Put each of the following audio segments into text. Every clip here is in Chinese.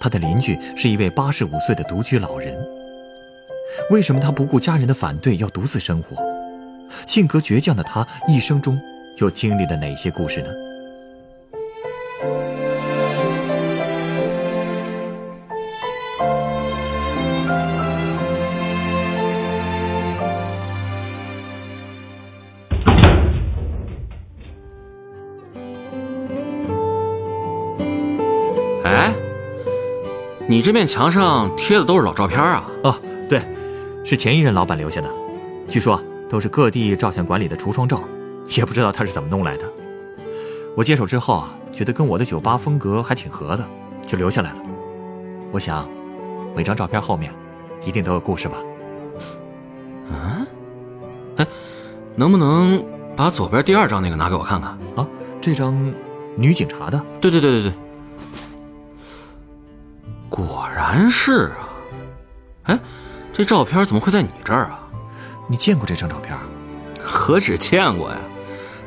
他的邻居是一位八十五岁的独居老人。为什么他不顾家人的反对要独自生活？性格倔强的他一生中又经历了哪些故事呢？你这面墙上贴的都是老照片啊？哦，对，是前一任老板留下的，据说都是各地照相馆里的橱窗照，也不知道他是怎么弄来的。我接手之后啊，觉得跟我的酒吧风格还挺合的，就留下来了。我想，每张照片后面一定都有故事吧？嗯，哎，能不能把左边第二张那个拿给我看看？啊，这张女警察的。对对对对对，然是啊。哎，这照片怎么会在你这儿啊？你见过这张照片？何止见过呀，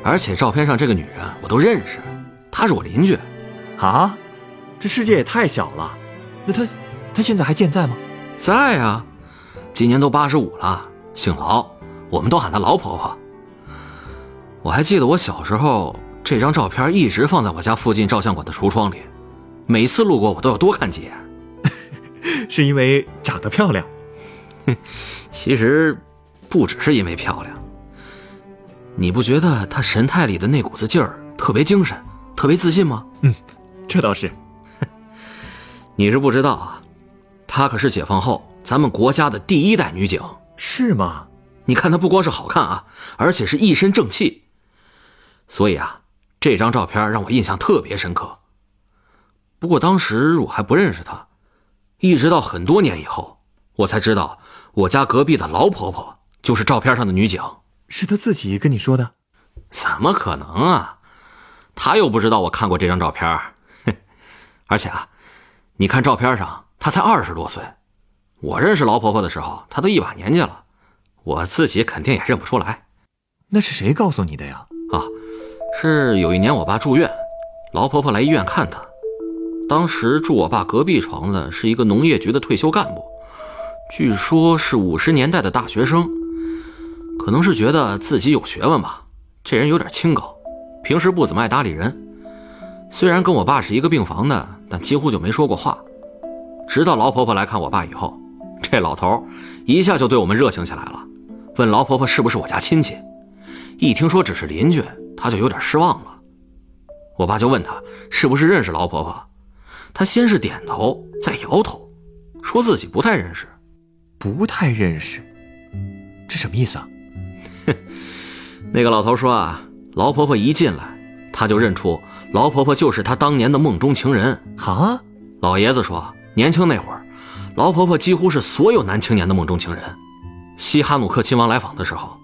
而且照片上这个女人我都认识，她是我邻居。啊，这世界也太小了。那她，她现在还健在吗？在啊，今年都八十五了，姓劳，我们都喊她劳婆婆。我还记得我小时候，这张照片一直放在我家附近照相馆的橱窗里，每次路过我都要多看几眼。是因为长得漂亮？其实，不只是因为漂亮。你不觉得她神态里的那股子劲儿特别精神，特别自信吗？嗯，这倒是。你是不知道啊，她可是解放后咱们国家的第一代女警。是吗？你看她不光是好看啊，而且是一身正气。所以啊，这张照片让我印象特别深刻。不过当时我还不认识她，一直到很多年以后，我才知道我家隔壁的老婆婆就是照片上的女警。是她自己跟你说的？怎么可能啊？她又不知道我看过这张照片。而且啊，你看照片上，她才二十多岁。我认识老婆婆的时候，她都一把年纪了，我自己肯定也认不出来。那是谁告诉你的呀？啊，是有一年我爸住院，老婆婆来医院看他。当时住我爸隔壁床的是一个农业局的退休干部，据说是五十年代的大学生，可能是觉得自己有学问吧。这人有点清高，平时不怎么爱搭理人。虽然跟我爸是一个病房的，但几乎就没说过话。直到老婆婆来看我爸以后，这老头一下就对我们热情起来了，问老婆婆是不是我家亲戚。一听说只是邻居，他就有点失望了。我爸就问他是不是认识老婆婆，他先是点头，再摇头，说自己不太认识。不太认识，这什么意思啊？那个老头说啊，劳婆婆一进来，他就认出劳婆婆就是他当年的梦中情人。啊，老爷子说，年轻那会儿，劳婆婆几乎是所有男青年的梦中情人。西哈努克亲王来访的时候，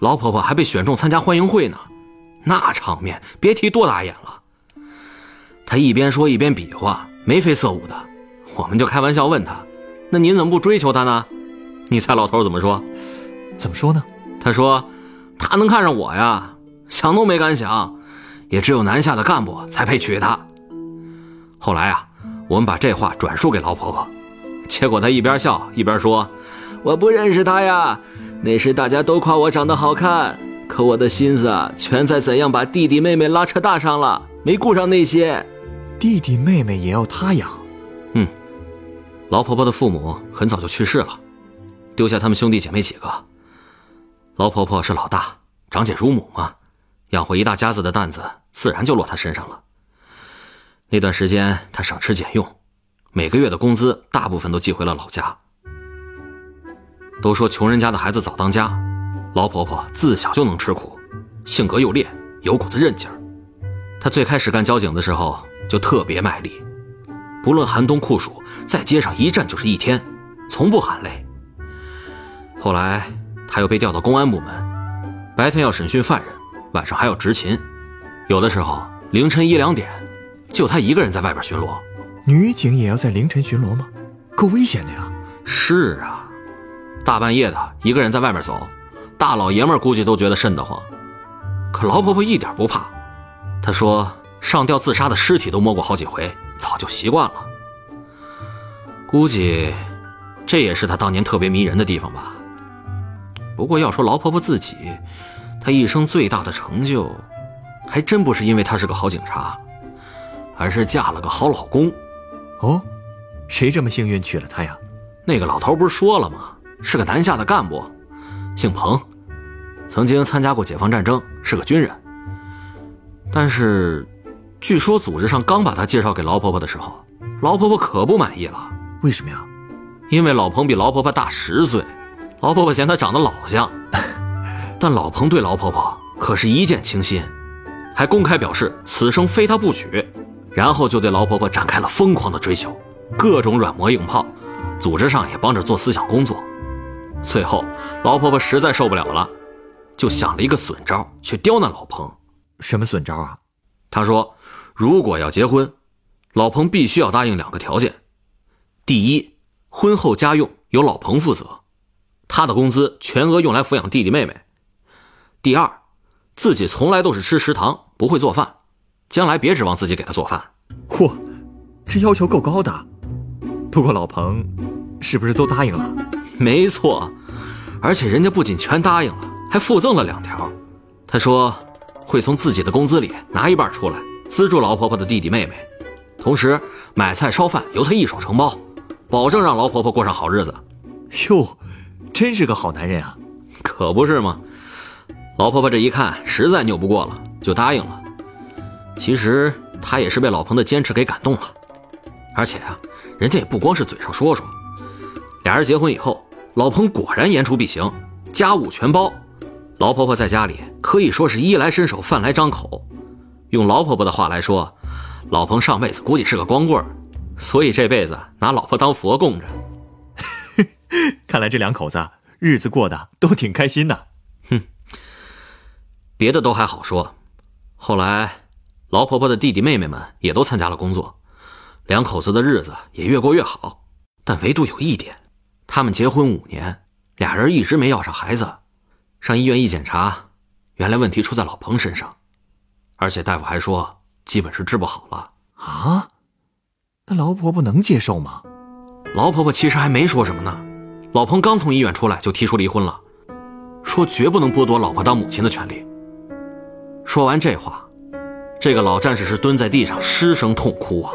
劳婆婆还被选中参加欢迎会呢，那场面别提多打眼了。他一边说一边比划，眉飞色舞的。我们就开玩笑问他：“那您怎么不追求她呢？”你猜老头怎么说？怎么说呢？他说：“他能看上我呀，想都没敢想，也只有南下的干部才配娶她。”后来啊，我们把这话转述给老婆婆，结果她一边笑一边说：“我不认识她呀，那时大家都夸我长得好看，可我的心思啊，全在怎样把弟弟妹妹拉扯大上了，没顾上那些。弟弟妹妹也要她养。嗯，老婆婆的父母很早就去世了，丢下他们兄弟姐妹几个。老婆婆是老大，长姐如母嘛，养活一大家子的担子自然就落她身上了。那段时间她省吃俭用，每个月的工资大部分都寄回了老家。都说穷人家的孩子早当家，老婆婆自小就能吃苦，性格又烈，有股子韧劲儿。她最开始干交警的时候就特别卖力，不论寒冬酷暑，在街上一站就是一天，从不喊累。后来他又被调到公安部门，白天要审讯犯人，晚上还要执勤，有的时候凌晨一两点，就他一个人在外边巡逻。女警也要在凌晨巡逻吗？够危险的呀！是啊，大半夜的一个人在外面走，大老爷们估计都觉得瘆得慌。可老婆婆一点不怕，她说上吊自杀的尸体都摸过好几回，早就习惯了。估计这也是她当年特别迷人的地方吧。不过要说劳婆婆自己，她一生最大的成就，还真不是因为她是个好警察，而是嫁了个好老公。哦，谁这么幸运娶了她呀？那个老头不是说了吗？是个南下的干部，姓彭，曾经参加过解放战争，是个军人。但是，据说组织上刚把他介绍给劳婆婆的时候，劳婆婆可不满意了。为什么呀？因为老彭比劳婆婆大十岁，劳婆婆嫌他长得老像。但老彭对劳婆婆可是一见倾心，还公开表示此生非她不娶。然后就对劳婆婆展开了疯狂的追求，各种软磨硬泡，组织上也帮着做思想工作。最后，劳婆婆实在受不了了，就想了一个损招去刁难老彭。什么损招啊？她说，如果要结婚，老彭必须要答应两个条件：第一，婚后家用由老彭负责，他的工资全额用来抚养弟弟妹妹；第二，自己从来都是吃食堂，不会做饭。将来别指望自己给他做饭。嚯，这要求够高的。不过老彭，是不是都答应了？没错，而且人家不仅全答应了，还附赠了两条。他说会从自己的工资里拿一半出来资助老婆婆的弟弟妹妹，同时买菜烧饭由他一手承包，保证让老婆婆过上好日子。哟，真是个好男人啊！可不是吗？老婆婆这一看实在拗不过了，就答应了。其实他也是被老彭的坚持给感动了，而且啊，人家也不光是嘴上说说。俩人结婚以后，老彭果然言出必行，家务全包。老婆婆在家里可以说是衣来伸手，饭来张口。用老婆婆的话来说，老彭上辈子估计是个光棍所以这辈子拿老婆当佛供着。看来这两口子日子过得都挺开心的。哼，别的都还好说，后来。老婆婆的弟弟妹妹们也都参加了工作，两口子的日子也越过越好。但唯独有一点，他们结婚五年，俩人一直没要上孩子。上医院一检查，原来问题出在老彭身上，而且大夫还说基本是治不好了。啊？那劳婆婆能接受吗？劳婆婆其实还没说什么呢。老彭刚从医院出来就提出离婚了，说绝不能剥夺老婆当母亲的权利。说完这话。这个老战士是蹲在地上失声痛哭啊！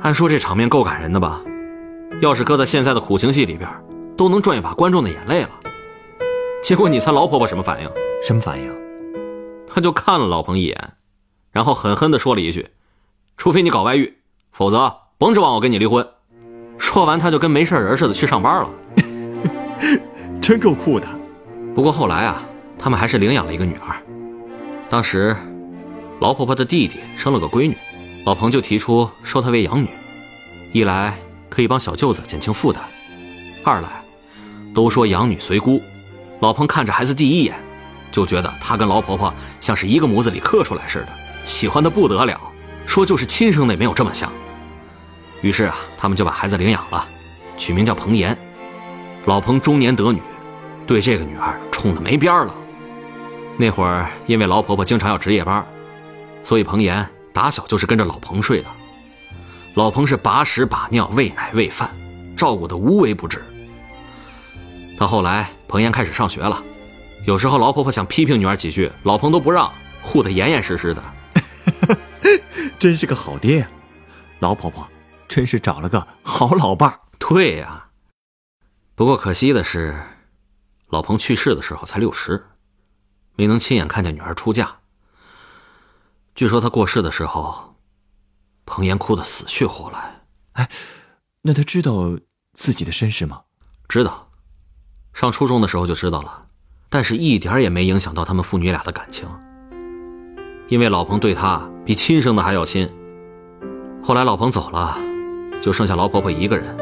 按说这场面够感人的吧？要是搁在现在的苦情戏里边，都能赚一把观众的眼泪了。结果你猜老婆婆什么反应？什么反应？她就看了老彭一眼，然后狠狠地说了一句：“除非你搞外遇，否则甭指望我跟你离婚。”说完，他就跟没事人似的去上班了。真够酷的。不过后来啊，他们还是领养了一个女儿。当时。老婆婆的弟弟生了个闺女，老彭就提出收她为养女，一来可以帮小舅子减轻负担，二来都说养女随姑，老彭看着孩子第一眼，就觉得他跟老婆婆像是一个模子里刻出来似的，喜欢的不得了，说就是亲生的也没有这么像。于是啊，他们就把孩子领养了，取名叫彭岩。老彭中年得女，对这个女儿宠得没边儿了。那会儿因为老婆婆经常要值夜班。所以彭岩打小就是跟着老彭睡的，老彭是把屎把尿、喂奶喂饭，照顾的无微不至。到后来，彭岩开始上学了，有时候老婆婆想批评女儿几句，老彭都不让，护得严严实实的。真是个好爹呀！老婆婆真是找了个好老伴儿。对呀，不过可惜的是，老彭去世的时候才六十，没能亲眼看见女儿出嫁。据说他过世的时候，彭岩哭得死去活来。哎，那他知道自己的身世吗？知道，上初中的时候就知道了，但是一点也没影响到他们父女俩的感情。因为老彭对她比亲生的还要亲。后来老彭走了，就剩下老婆婆一个人。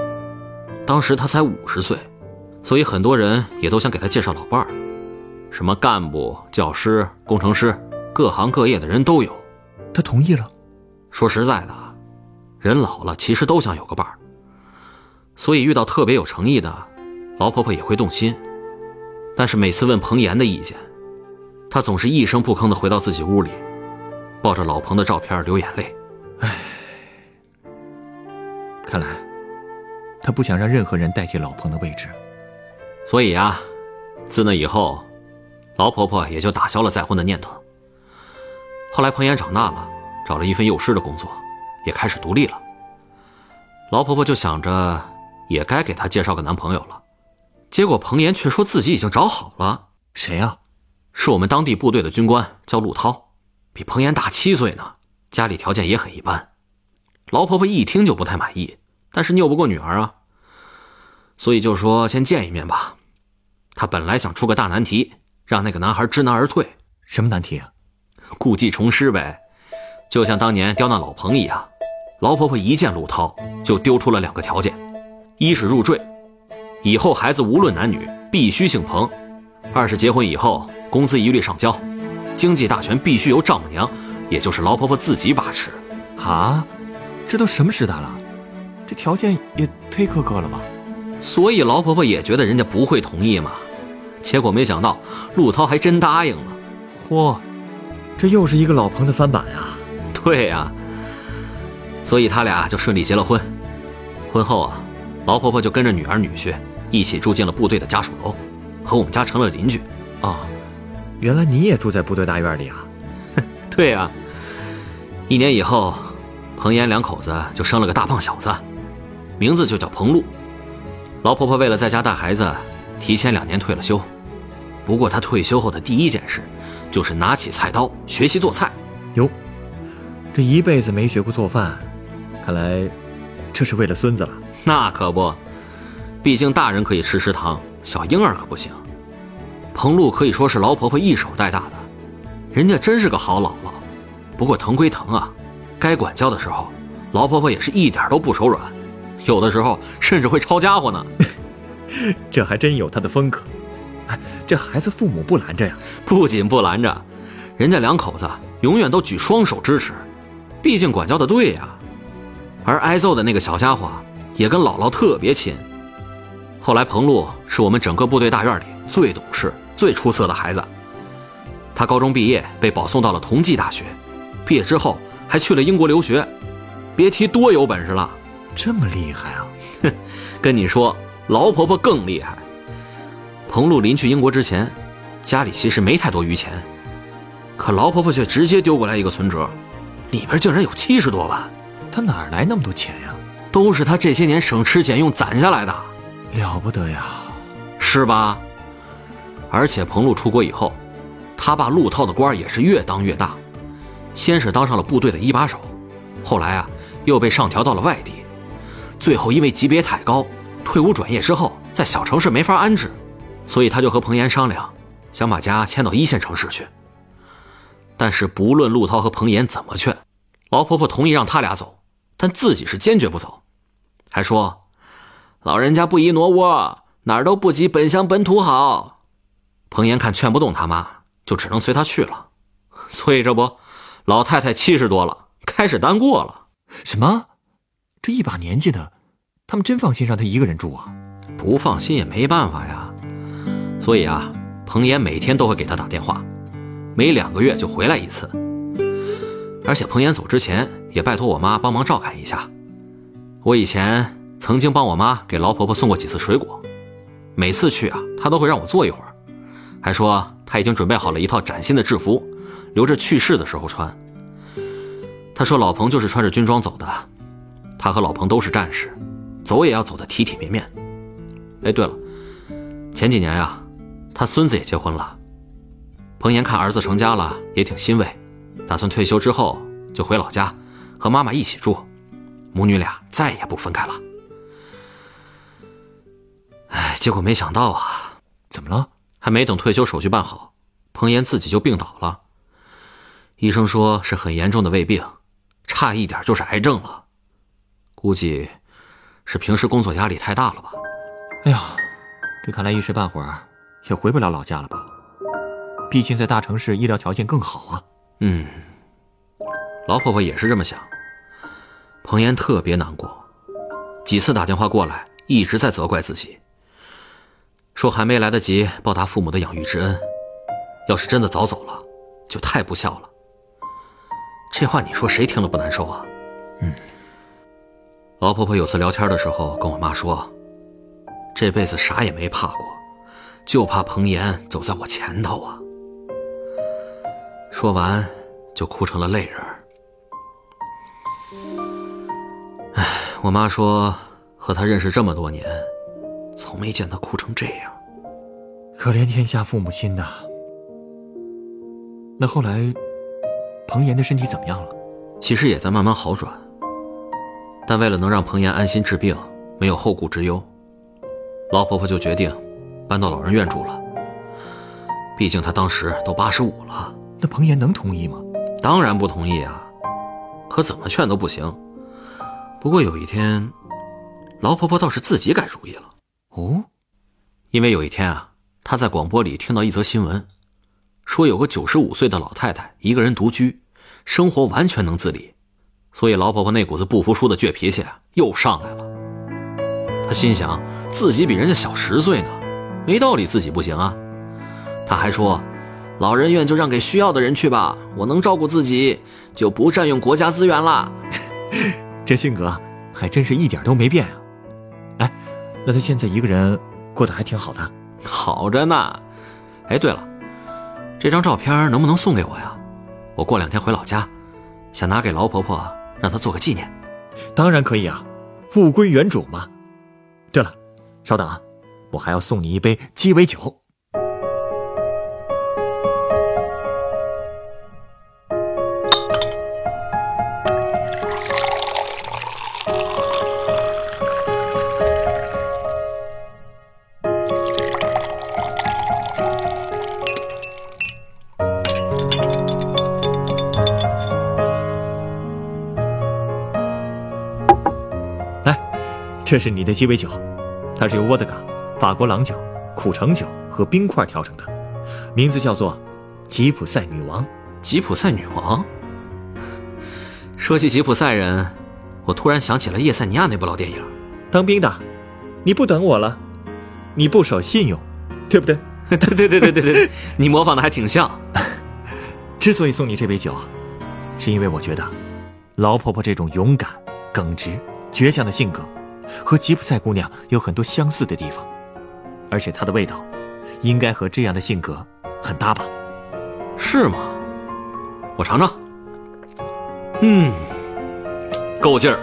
当时她才五十岁，所以很多人也都想给她介绍老伴儿，什么干部、教师、工程师，各行各业的人都有。她同意了。说实在的，人老了其实都想有个伴儿，所以遇到特别有诚意的，老婆婆也会动心。但是每次问彭岩的意见，他总是一声不吭的回到自己屋里，抱着老彭的照片流眼泪。唉，看来他不想让任何人代替老彭的位置。所以啊，自那以后，老婆婆也就打消了再婚的念头。后来彭岩长大了，找了一份幼师的工作，也开始独立了。老婆婆就想着，也该给他介绍个男朋友了。结果彭岩却说自己已经找好了，谁呀？是我们当地部队的军官，叫陆涛，比彭岩大七岁呢，家里条件也很一般。老婆婆一听就不太满意，但是拗不过女儿啊，所以就说先见一面吧。她本来想出个大难题，让那个男孩知难而退。什么难题啊？故技重施呗，就像当年刁难老彭一样。老婆婆一见陆涛就丢出了两个条件：一是入赘。以后孩子无论男女必须姓彭，二是结婚以后工资一律上交，经济大权必须由丈母娘，也就是老婆婆自己把持。啊，这都什么时代了，这条件也忒苛刻了吧？所以老婆婆也觉得人家不会同意嘛，结果没想到陆涛还真答应了。嚯，这又是一个老彭的翻版啊！对呀，所以他俩就顺利结了婚。婚后啊，老婆婆就跟着女儿女婿。一起住进了部队的家属楼，和我们家成了邻居。哦，原来你也住在部队大院里啊？对啊。一年以后，彭岩两口子就生了个大胖小子，名字就叫彭路。老婆婆为了在家带孩子，提前两年退了休。不过她退休后的第一件事，就是拿起菜刀学习做菜。哟，这一辈子没学过做饭，看来这是为了孙子了。那可不。毕竟大人可以吃食堂，小婴儿可不行。彭露可以说是老婆婆一手带大的，人家真是个好姥姥。不过疼归疼啊，该管教的时候，老婆婆也是一点都不手软，有的时候甚至会抄家伙呢。这还真有她的风格。哎，这孩子父母不拦着呀？不仅不拦着，人家两口子永远都举双手支持，毕竟管教的对呀。而挨揍的那个小家伙也跟姥姥特别亲。后来，彭璐是我们整个部队大院里最懂事、最出色的孩子。他高中毕业被保送到了同济大学，毕业之后还去了英国留学，别提多有本事了。这么厉害啊！哼，跟你说，老婆婆更厉害。彭璐临去英国之前，家里其实没太多余钱，可老婆婆却直接丢过来一个存折，里边竟然有七十多万。她哪来那么多钱呀？都是他这些年省吃俭用攒下来的。了不得呀，是吧？而且彭路出国以后，他爸陆涛的官也是越当越大，先是当上了部队的一把手，后来啊又被上调到了外地，最后因为级别太高，退伍转业之后在小城市没法安置，所以他就和彭岩商量，想把家迁到一线城市去。但是不论陆涛和彭岩怎么劝，老婆婆同意让他俩走，但自己是坚决不走，还说。老人家不宜挪窝，哪儿都不及本乡本土好。彭岩看劝不动他妈，就只能随他去了。所以这不，老太太七十多了，开始单过了。什么？这一把年纪的，他们真放心让他一个人住啊？不放心也没办法呀。所以啊，彭岩每天都会给他打电话，每两个月就回来一次。而且彭岩走之前也拜托我妈帮忙照看一下。我以前。曾经帮我妈给老婆婆送过几次水果，每次去啊，她都会让我坐一会儿，还说她已经准备好了一套崭新的制服，留着去世的时候穿。她说老彭就是穿着军装走的，他和老彭都是战士，走也要走得体体面面。哎，对了，前几年呀，他孙子也结婚了。彭岩看儿子成家了，也挺欣慰，打算退休之后就回老家和妈妈一起住，母女俩再也不分开了。哎，结果没想到啊！怎么了？还没等退休手续办好，彭岩自己就病倒了。医生说是很严重的胃病，差一点就是癌症了。估计是平时工作压力太大了吧。哎呀，这看来一时半会儿也回不了老家了吧？毕竟在大城市医疗条件更好啊。嗯，老婆婆也是这么想。彭岩特别难过，几次打电话过来，一直在责怪自己，说还没来得及报答父母的养育之恩，要是真的早走了，就太不孝了。这话你说谁听了不难受啊？嗯。老婆婆有次聊天的时候跟我妈说，这辈子啥也没怕过，就怕彭岩走在我前头啊。说完，就哭成了泪人。唉，我妈说，和他认识这么多年，从没见他哭成这样。可怜天下父母心呐。那后来，彭岩的身体怎么样了？其实也在慢慢好转。但为了能让彭岩安心治病，没有后顾之忧，老婆婆就决定搬到老人院住了。毕竟她当时都八十五了。那彭岩能同意吗？当然不同意啊！可怎么劝都不行。不过有一天，老婆婆倒是自己改主意了。哦，因为有一天啊，她在广播里听到一则新闻，说有个九十五岁的老太太一个人独居，生活完全能自理。所以，老婆婆那股子不服输的倔脾气又上来了。她心想，自己比人家小十岁呢，没道理自己不行啊。她还说，老人院就让给需要的人去吧，我能照顾自己，就不占用国家资源了。这性格还真是一点都没变啊。哎，那他现在一个人过得还挺好的，好着呢。哎，对了，这张照片能不能送给我呀？我过两天回老家，想拿给老婆婆。让她做个纪念，当然可以啊，物归原主嘛。对了，稍等啊，我还要送你一杯鸡尾酒。这是你的鸡尾酒，它是由沃德嘎、法国郎酒、苦橙酒和冰块调成的，名字叫做“吉普赛女王”。吉普赛女王。说起吉普赛人，我突然想起了叶塞尼亚那部老电影。当兵的，你不等我了，你不守信用，对不对？对对对对对对，你模仿的还挺像。之所以送你这杯酒，是因为我觉得，老婆婆这种勇敢、耿直、倔强的性格。和吉普赛姑娘有很多相似的地方，而且她的味道，应该和这样的性格很搭吧？是吗？我尝尝。嗯，够劲儿。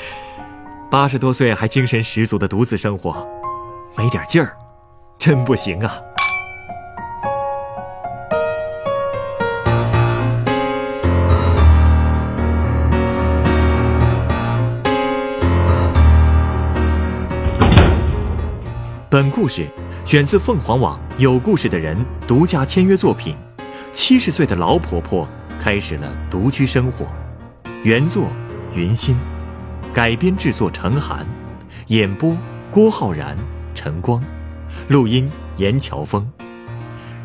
八十多岁还精神十足的独自生活，没点劲儿，真不行啊。本故事选自凤凰网有故事的人独家签约作品。七十岁的老婆婆开始了独居生活。原作云心，改编制作陈寒，演播郭浩然、陈光，录音严乔峰。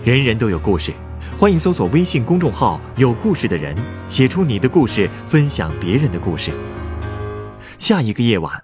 人人都有故事，欢迎搜索微信公众号“有故事的人”，写出你的故事，分享别人的故事。下一个夜晚，